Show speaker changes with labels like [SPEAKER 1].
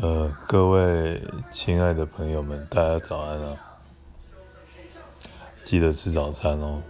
[SPEAKER 1] 呃各位亲爱的朋友们大家早安啊。记得吃早餐哦。